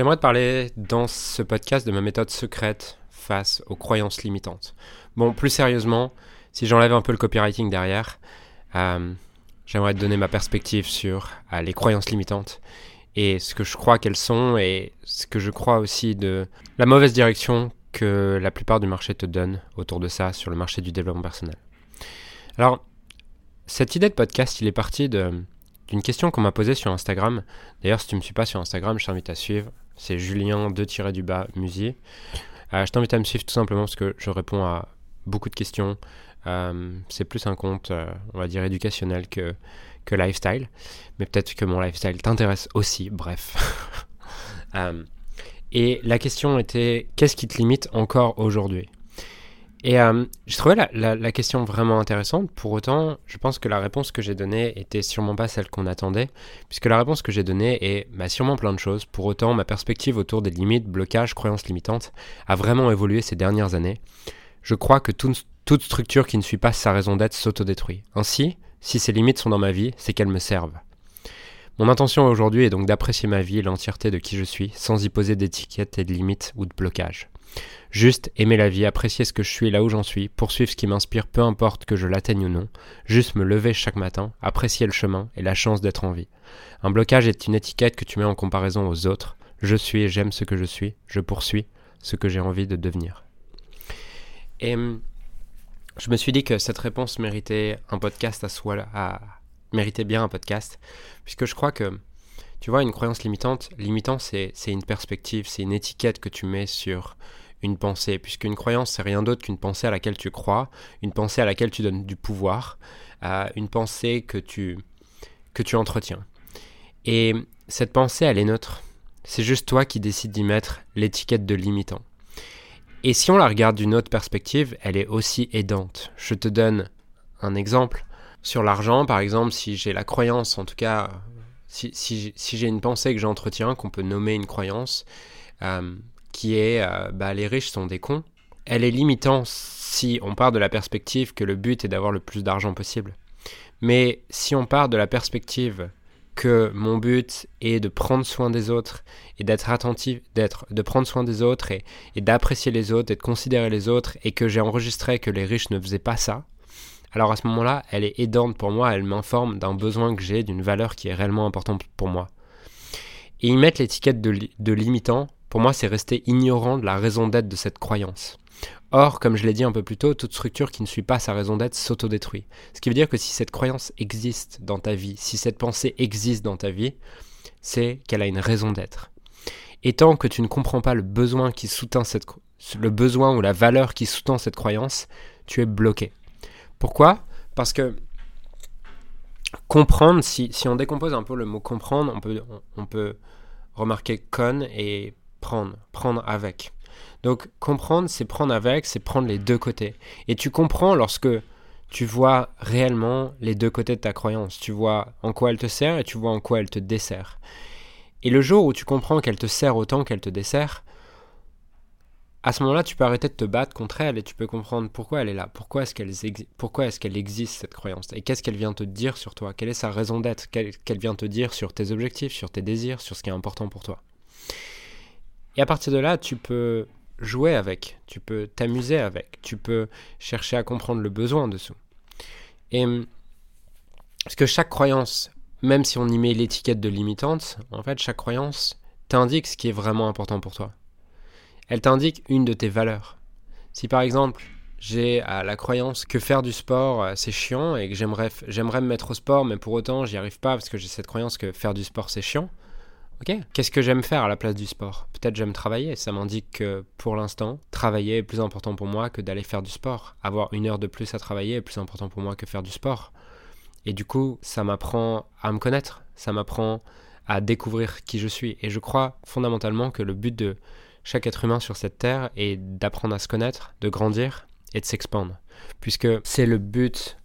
J'aimerais te parler dans ce podcast de ma méthode secrète face aux croyances limitantes. Bon, plus sérieusement, si j'enlève un peu le copywriting derrière, euh, j'aimerais te donner ma perspective sur euh, les croyances limitantes et ce que je crois qu'elles sont et ce que je crois aussi de la mauvaise direction que la plupart du marché te donne autour de ça sur le marché du développement personnel. Alors, cette idée de podcast, il est parti d'une question qu'on m'a posée sur Instagram. D'ailleurs, si tu ne me suis pas sur Instagram, je t'invite à suivre. C'est Julien 2 du bas Musi. Euh, je t'invite à me suivre tout simplement parce que je réponds à beaucoup de questions. Euh, c'est plus un compte, euh, on va dire, éducationnel que lifestyle. Mais peut-être que mon lifestyle t'intéresse aussi, bref. et la question était, qu'est-ce qui te limite encore aujourd'hui? Et euh, j'ai trouvé la, question vraiment intéressante. Pour autant, je pense que la réponse que j'ai donnée était sûrement pas celle qu'on attendait, puisque la réponse que j'ai donnée est bah, sûrement plein de choses. Pour autant, ma perspective autour des limites, blocages, croyances limitantes a vraiment évolué ces dernières années. Je crois que toute structure qui ne suit pas sa raison d'être s'autodétruit. Ainsi, si ces limites sont dans ma vie, c'est qu'elles me servent. Mon intention aujourd'hui est donc d'apprécier ma vie et l'entièreté de qui je suis, sans y poser d'étiquettes et de limites ou de blocages. Juste aimer la vie, apprécier ce que je suis là où j'en suis, poursuivre ce qui m'inspire peu importe que je l'atteigne ou non, juste me lever chaque matin, apprécier le chemin et la chance d'être en vie. Un blocage est une étiquette que tu mets en comparaison aux autres. Je suis et j'aime ce que je suis, je poursuis ce que j'ai envie de devenir. Et hum, je me suis dit que cette réponse méritait un podcast à soi, à, méritait bien un podcast, puisque je crois que, tu vois, une croyance limitante, limitant, c'est une perspective, c'est une étiquette que tu mets sur une pensée, puisqu'une croyance, c'est rien d'autre qu'une pensée à laquelle tu crois, une pensée à laquelle tu donnes du pouvoir, euh, une pensée que tu, que tu entretiens. Et cette pensée, elle est neutre. C'est juste toi qui décides d'y mettre l'étiquette de limitant. Et si on la regarde d'une autre perspective, elle est aussi aidante. Je te donne un exemple. Sur l'argent, par exemple, si j'ai la croyance, en tout cas, si, si, j'ai une pensée que j'entretiens, qu'on peut nommer une croyance, euh, qui est euh, bah, les riches sont des cons, elle est limitante si on part de la perspective que le but est d'avoir le plus d'argent possible. Mais si on part de la perspective que mon but est de prendre soin des autres et d'être attentif, d'être, de prendre soin des autres et, et d'apprécier les autres et de considérer les autres et que j'ai enregistré que les riches ne faisaient pas ça, alors à ce moment-là, elle est aidante pour moi, elle m'informe d'un besoin que j'ai, d'une valeur qui est réellement importante pour moi. Et y mettre l'étiquette de, limitant, pour moi, c'est rester ignorant de la raison d'être de cette croyance. Or, comme je l'ai dit un peu plus tôt, toute structure qui ne suit pas sa raison d'être s'autodétruit. Ce qui veut dire que si cette croyance existe dans ta vie, si cette pensée existe dans ta vie, c'est qu'elle a une raison d'être. Et tant que tu ne comprends pas le besoin le besoin ou la valeur qui sous-tend cette croyance, tu es bloqué. Pourquoi? Parce que comprendre, si, on décompose un peu le mot comprendre, on peut remarquer con et prendre, prendre avec. Donc comprendre, c'est prendre avec, c'est prendre les deux côtés. Et tu comprends lorsque tu vois réellement les deux côtés de ta croyance. Tu vois en quoi elle te sert et tu vois en quoi elle te dessert. Et le jour où tu comprends qu'elle te sert autant qu'elle te dessert, à ce moment-là, tu peux arrêter de te battre contre elle et tu peux comprendre pourquoi elle est là, pourquoi est-ce qu'elle pourquoi est qu'elle existe cette croyance? Et qu'est-ce qu'elle vient te dire sur toi, quelle est sa raison d'être, qu'elle vient te dire sur tes objectifs, sur tes désirs, sur ce qui est important pour toi? Et à partir de là, tu peux jouer avec, tu peux t'amuser avec, tu peux chercher à comprendre le besoin dessous. Et parce que chaque croyance, même si on y met l'étiquette de limitante, en fait, chaque croyance t'indique ce qui est vraiment important pour toi. Elle t'indique une de tes valeurs. Si par exemple, j'ai la croyance que faire du sport euh, c'est chiant et que j'aimerais j'aimerais me mettre au sport mais pour autant j'y arrive pas parce que j'ai cette croyance que faire du sport c'est chiant Ok, qu'est-ce que j'aime faire à la place du sport? Peut-être j'aime travailler. Ça m'indique que pour l'instant, travailler est plus important pour moi que d'aller faire du sport. Avoir une heure de plus à travailler est plus important pour moi que faire du sport. Et du coup, ça m'apprend à me connaître. Ça m'apprend à découvrir qui je suis. Et je crois fondamentalement que le but de chaque être humain sur cette terre est d'apprendre à se connaître, de grandir et de s'expandre. Puisque c'est le but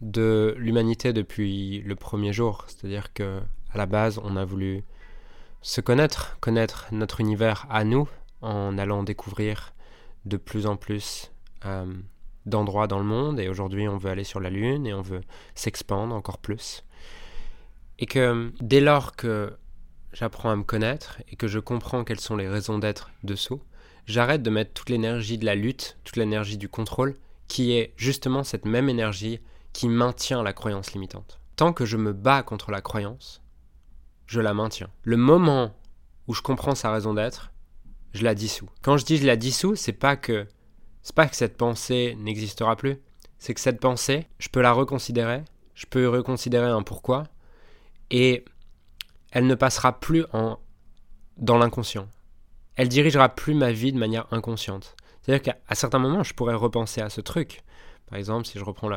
de l'humanité depuis le premier jour. C'est-à-dire que à la base, on a voulu se connaître, connaître notre univers à nous, en allant découvrir de plus en plus euh, d'endroits dans le monde. Et aujourd'hui, on veut aller sur la Lune et on veut s'expandre encore plus. Et que dès lors que j'apprends à me connaître et que je comprends quelles sont les raisons d'être dessous, j'arrête de mettre toute l'énergie de la lutte, toute l'énergie du contrôle, qui est justement cette même énergie qui maintient la croyance limitante. Tant que je me bats contre la croyance, je la maintiens. Le moment où je comprends sa raison d'être, je la dissous. Quand je dis je la dissous, c'est pas que c'est pas que cette pensée n'existera plus, c'est que cette pensée, je peux la reconsidérer, je peux reconsidérer un pourquoi et elle ne passera plus en dans l'inconscient. Elle dirigera plus ma vie de manière inconsciente. C'est-à-dire qu'à certains moments, je pourrais repenser à ce truc. Par exemple, si je reprends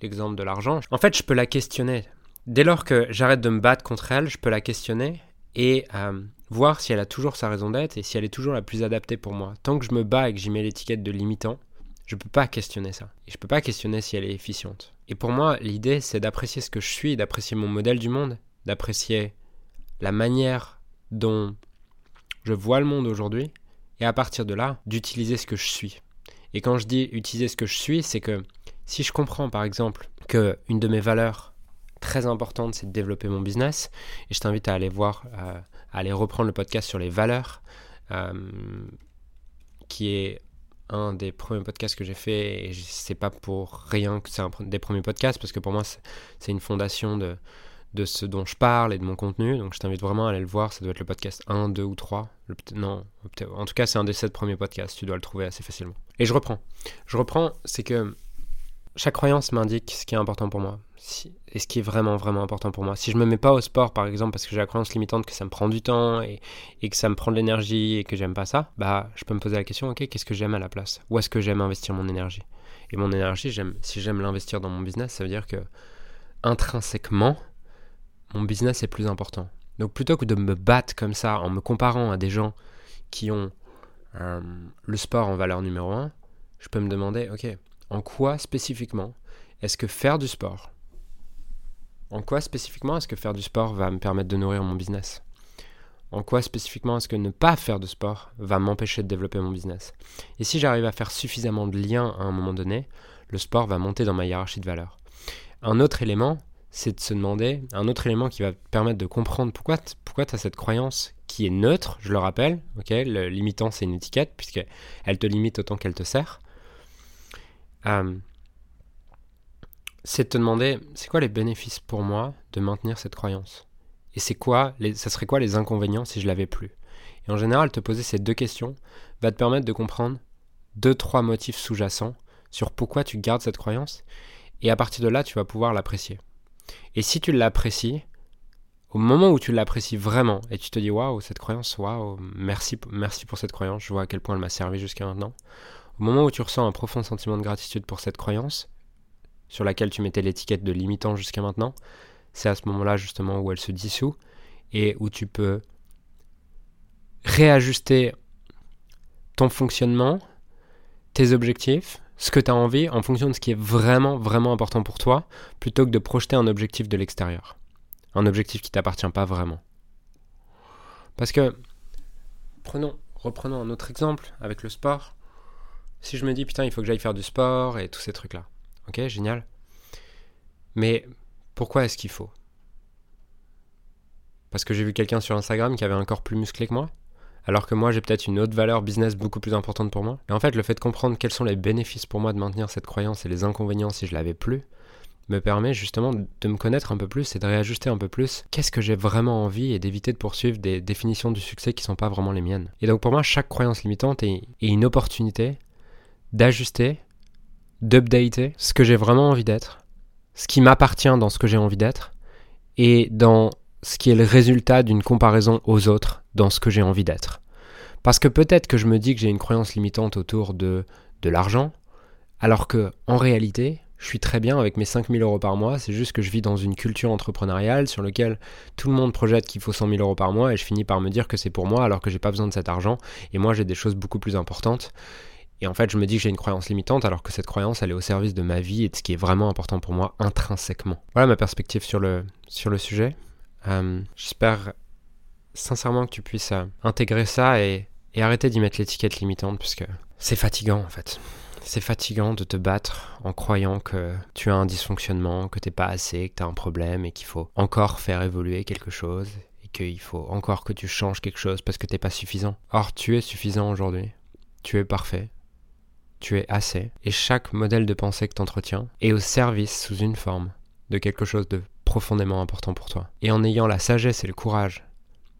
l'exemple de l'argent, en fait, je peux la questionner. Dès lors que j'arrête de me battre contre elle, je peux la questionner et euh, voir si elle a toujours sa raison d'être et si elle est toujours la plus adaptée pour moi. Tant que je me bats et que j'y mets l'étiquette de limitant, je peux pas questionner ça. Et je peux pas questionner si elle est efficiente. Et pour moi, l'idée, c'est d'apprécier ce que je suis, d'apprécier mon modèle du monde, d'apprécier la manière dont je vois le monde aujourd'hui, et à partir de là, d'utiliser ce que je suis. Et quand je dis utiliser ce que je suis, c'est que si je comprends par exemple que une de mes valeurs très importantes, c'est de développer mon business, et je t'invite à aller voir, euh, à aller reprendre le podcast sur les valeurs, euh, qui est un des premiers podcasts que j'ai fait, et c'est pas pour rien que c'est un des premiers podcasts, parce que pour moi, c'est une fondation de, de ce dont je parle et de mon contenu. Donc je t'invite vraiment à aller le voir. Ça doit être le podcast 1, 2 ou 3. non, en tout cas, c'est un des 7 premiers podcasts. Tu dois le trouver assez facilement. Et je reprends. Je reprends, c'est que chaque croyance m'indique ce qui est important pour moi. et ce qui est vraiment, vraiment important pour moi. Si je me mets pas au sport, par exemple, parce que j'ai la croyance limitante que ça me prend du temps et, et que ça me prend de l'énergie et que j'aime pas ça, bah, je peux me poser la question, ok, qu'est-ce que j'aime à la place? Où est-ce que j'aime investir mon énergie? Et mon énergie, si j'aime l'investir dans mon business, ça veut dire que intrinsèquement, mon business est plus important. Donc plutôt que de me battre comme ça en me comparant à des gens qui ont euh, le sport en valeur numéro un, je peux me demander, ok, en quoi spécifiquement est-ce que faire du sport, en quoi spécifiquement est-ce que faire du sport va me permettre de nourrir mon business? En quoi spécifiquement est-ce que ne pas faire de sport va m'empêcher de développer mon business? Et si j'arrive à faire suffisamment de liens à un moment donné, le sport va monter dans ma hiérarchie de valeur. Un autre élément, c'est de se demander, un autre élément qui va permettre de comprendre pourquoi, pourquoi tu as cette croyance qui est neutre, je le rappelle, ok, le limitant c'est une étiquette, puisqu'elle te limite autant qu'elle te sert. Euh, c'est de te demander, c'est quoi les bénéfices pour moi de maintenir cette croyance? Et c'est quoi, ça serait quoi les inconvénients si je l'avais plus? Et en général, te poser ces deux questions va te permettre de comprendre deux, trois motifs sous-jacents sur pourquoi tu gardes cette croyance, et à partir de là, tu vas pouvoir l'apprécier. Et si tu l'apprécies, au moment où tu l'apprécies vraiment et tu te dis waouh, cette croyance, waouh, merci, merci pour cette croyance, je vois à quel point elle m'a servi jusqu'à maintenant. Au moment où tu ressens un profond sentiment de gratitude pour cette croyance, sur laquelle tu mettais l'étiquette de limitant jusqu'à maintenant, c'est à ce moment-là justement où elle se dissout et où tu peux réajuster ton fonctionnement, tes objectifs, ce que tu as envie en fonction de ce qui est vraiment, vraiment important pour toi, plutôt que de projeter un objectif de l'extérieur. Un objectif qui t'appartient pas vraiment. Parce que, prenons, reprenons un autre exemple avec le sport. Si je me dis, putain, il faut que j'aille faire du sport et tous ces trucs-là. Ok, génial. Mais pourquoi est-ce qu'il faut? Parce que j'ai vu quelqu'un sur Instagram qui avait un corps plus musclé que moi? Alors que moi j'ai peut-être une autre valeur business beaucoup plus importante pour moi. Et en fait, le fait de comprendre quels sont les bénéfices pour moi de maintenir cette croyance et les inconvénients si je l'avais plus, me permet justement de me connaître un peu plus et de réajuster un peu plus qu'est-ce que j'ai vraiment envie et d'éviter de poursuivre des définitions du succès qui ne sont pas vraiment les miennes. Et donc pour moi, chaque croyance limitante est, est une opportunité d'ajuster, d'updater ce que j'ai vraiment envie d'être, ce qui m'appartient dans ce que j'ai envie d'être, et dans ce qui est le résultat d'une comparaison aux autres dans ce que j'ai envie d'être. Parce que peut-être que je me dis que j'ai une croyance limitante autour de, de l'argent, alors que en réalité, je suis très bien avec mes 5000 euros par mois, c'est juste que je vis dans une culture entrepreneuriale sur laquelle tout le monde projette qu'il faut 100 000 euros par mois et je finis par me dire que c'est pour moi alors que j'ai pas besoin de cet argent et moi j'ai des choses beaucoup plus importantes. Et en fait, je me dis que j'ai une croyance limitante alors que cette croyance elle est au service de ma vie et de ce qui est vraiment important pour moi intrinsèquement. Voilà ma perspective sur le, sur le sujet. Euh, j'espère sincèrement que tu puisses euh, intégrer ça et, arrêter d'y mettre l'étiquette limitante puisque c'est fatigant en fait. C'est fatigant de te battre en croyant que tu as un dysfonctionnement, que t'es pas assez, que tu as un problème et qu'il faut encore faire évoluer quelque chose et qu'il faut encore que tu changes quelque chose parce que t'es pas suffisant. Or, tu es suffisant aujourd'hui. Tu es parfait. Tu es assez. Et chaque modèle de pensée que tu entretiens est au service sous une forme de quelque chose de profondément important pour toi. Et en ayant la sagesse et le courage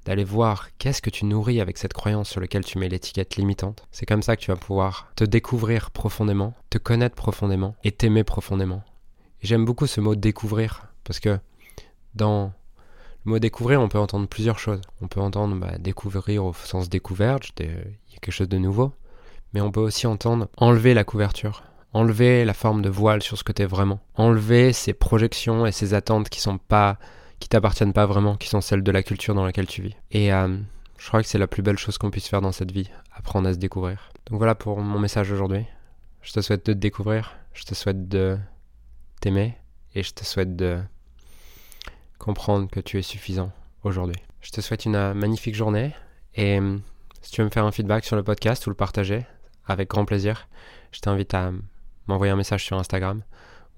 d'aller voir qu'est-ce que tu nourris avec cette croyance sur laquelle tu mets l'étiquette limitante. C'est comme ça que tu vas pouvoir te découvrir profondément, te connaître profondément et t'aimer profondément. J'aime beaucoup ce mot découvrir parce que dans le mot découvrir, on peut entendre plusieurs choses. On peut entendre bah, découvrir au sens découverte, il y a quelque chose de nouveau. Mais on peut aussi entendre enlever la couverture, enlever la forme de voile sur ce que tu es vraiment, enlever ces projections et ces attentes qui sont pas qui t'appartiennent pas vraiment, qui sont celles de la culture dans laquelle tu vis. Et euh, je crois que c'est la plus belle chose qu'on puisse faire dans cette vie, apprendre à se découvrir. Donc voilà pour mon message aujourd'hui. Je te souhaite de te découvrir, je te souhaite de t'aimer et je te souhaite de comprendre que tu es suffisant aujourd'hui. Je te souhaite une euh, magnifique journée et euh, si tu veux me faire un feedback sur le podcast ou le partager, avec grand plaisir, je t'invite à m'envoyer un message sur Instagram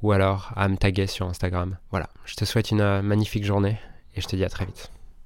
ou alors à me taguer sur Instagram. Voilà, je te souhaite une euh, magnifique journée et je te dis à très vite.